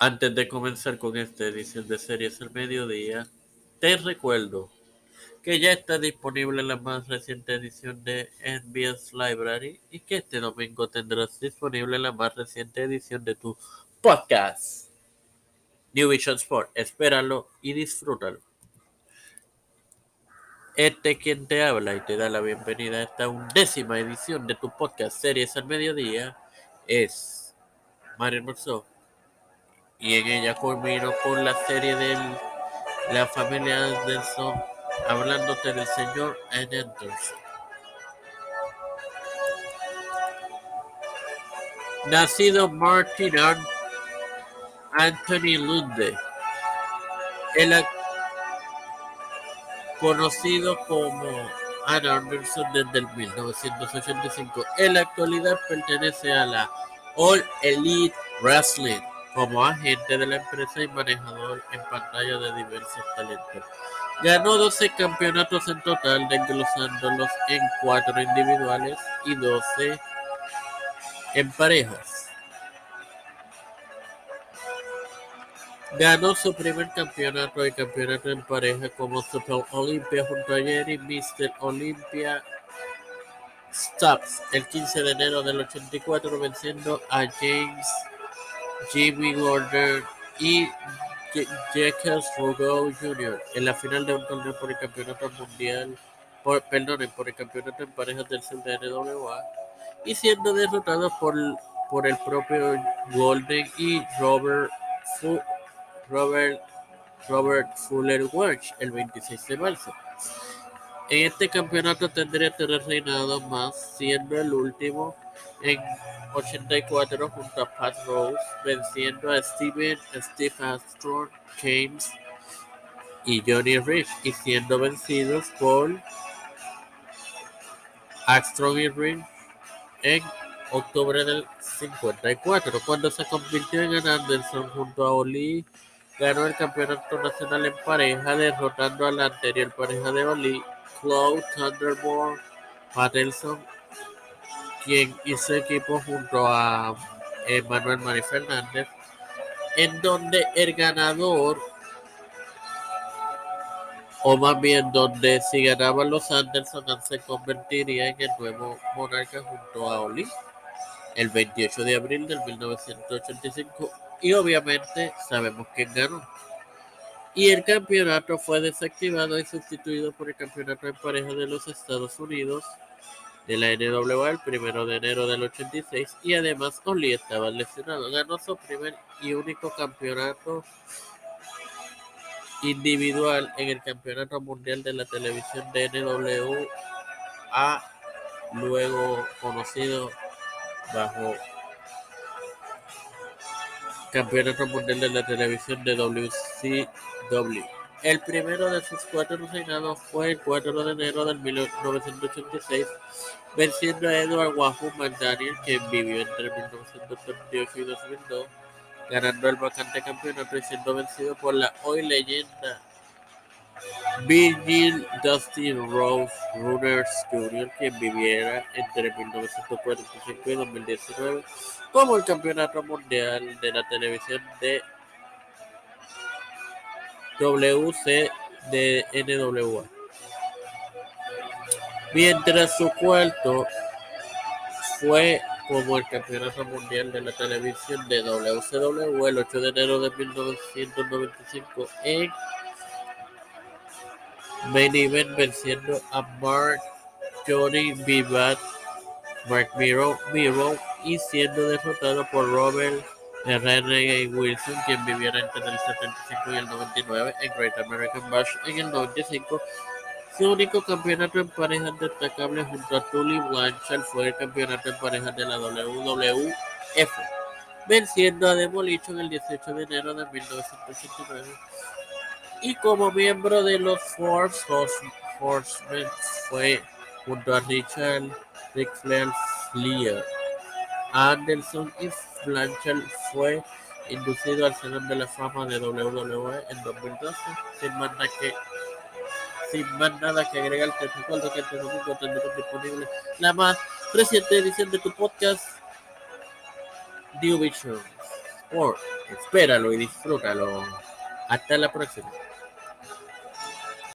Antes de comenzar con esta edición de Series al Mediodía, te recuerdo que ya está disponible la más reciente edición de NBS Library y que este domingo tendrás disponible la más reciente edición de tu podcast. New Vision Sport, espéralo y disfrútalo. Este quien te habla y te da la bienvenida a esta undécima edición de tu podcast Series al Mediodía es Mario Morso y en ella culmino con la serie de la familia Anderson hablándote del señor. Anderson. Nacido Martin Anthony Lunde, el conocido como Ann Anderson desde el 1985. En la actualidad pertenece a la All Elite Wrestling como agente de la empresa y manejador en pantalla de diversos talentos. Ganó 12 campeonatos en total, desglosándolos en 4 individuales y 12 en parejas. Ganó su primer campeonato y campeonato en pareja como Super Olympia junto a Jerry Mr. Olympia Stubbs el 15 de enero del 84 venciendo a James Jimmy Gordon y Jacques Rougeau Jr. en la final de un torneo por el campeonato mundial, por, por el campeonato en parejas del sur de NWA y siendo derrotado por, por el propio Golden y Robert, Robert, Robert Fuller Welch el 26 de marzo. En este campeonato tendría tres reinados más, siendo el último en 84 junto a Pat Rose, venciendo a Steven, Steve Armstrong, James y Johnny Rich, y siendo vencidos por Armstrong y Rich en octubre del 54, cuando se convirtió en Anderson junto a Oli, ganó el campeonato nacional en pareja, derrotando a la anterior pareja de Oli, Claude Thunderbolt Patterson quien hizo equipo junto a Manuel Mari Fernández, en donde el ganador, o más bien donde si ganaban los Anderson, se convertiría en el nuevo monarca junto a Oli el 28 de abril del 1985 y obviamente sabemos quién ganó. Y el campeonato fue desactivado y sustituido por el campeonato en pareja de los Estados Unidos de la NWA el primero de enero del 86 y además Oli estaba lesionado. Ganó su primer y único campeonato individual en el Campeonato Mundial de la Televisión de NWA, luego conocido bajo Campeonato Mundial de la Televisión de El primero de sus cuatro reinados fue el 4 de enero de 1986, venciendo a Edward Wahoo McDaniel, quien vivió entre 1938 y 2002, ganando el vacante campeonato y siendo vencido por la hoy leyenda Virgil Dusty Rose Runners Jr., quien viviera entre 1945 y 2019 como el campeonato mundial de la televisión de WC de NWA. Mientras su cuarto fue como el Campeonato Mundial de la Televisión de WCW el 8 de enero de 1995 en Main Event venciendo a Mark Johnny Vivat, Mark Miro, Miro y siendo derrotado por Robert R. Wilson, quien viviera entre el 75 y el 99 en Great American Bash en el 95. Su único campeonato en parejas destacable junto a Tully Blanchard fue el campeonato en parejas de la WWF, venciendo a Demolition el 18 de enero de 1989. Y como miembro de los Force Horsemen fue junto a Richard Ric Flair Anderson y Blanchard fue inducido al Salón de la Fama de WWE en 2012. Sin más nada que, sin más nada que agregar, te recuerdo que este domingo tendremos disponible la más reciente edición de tu podcast, New Vision. World. Espéralo y disfrútalo. Hasta la próxima.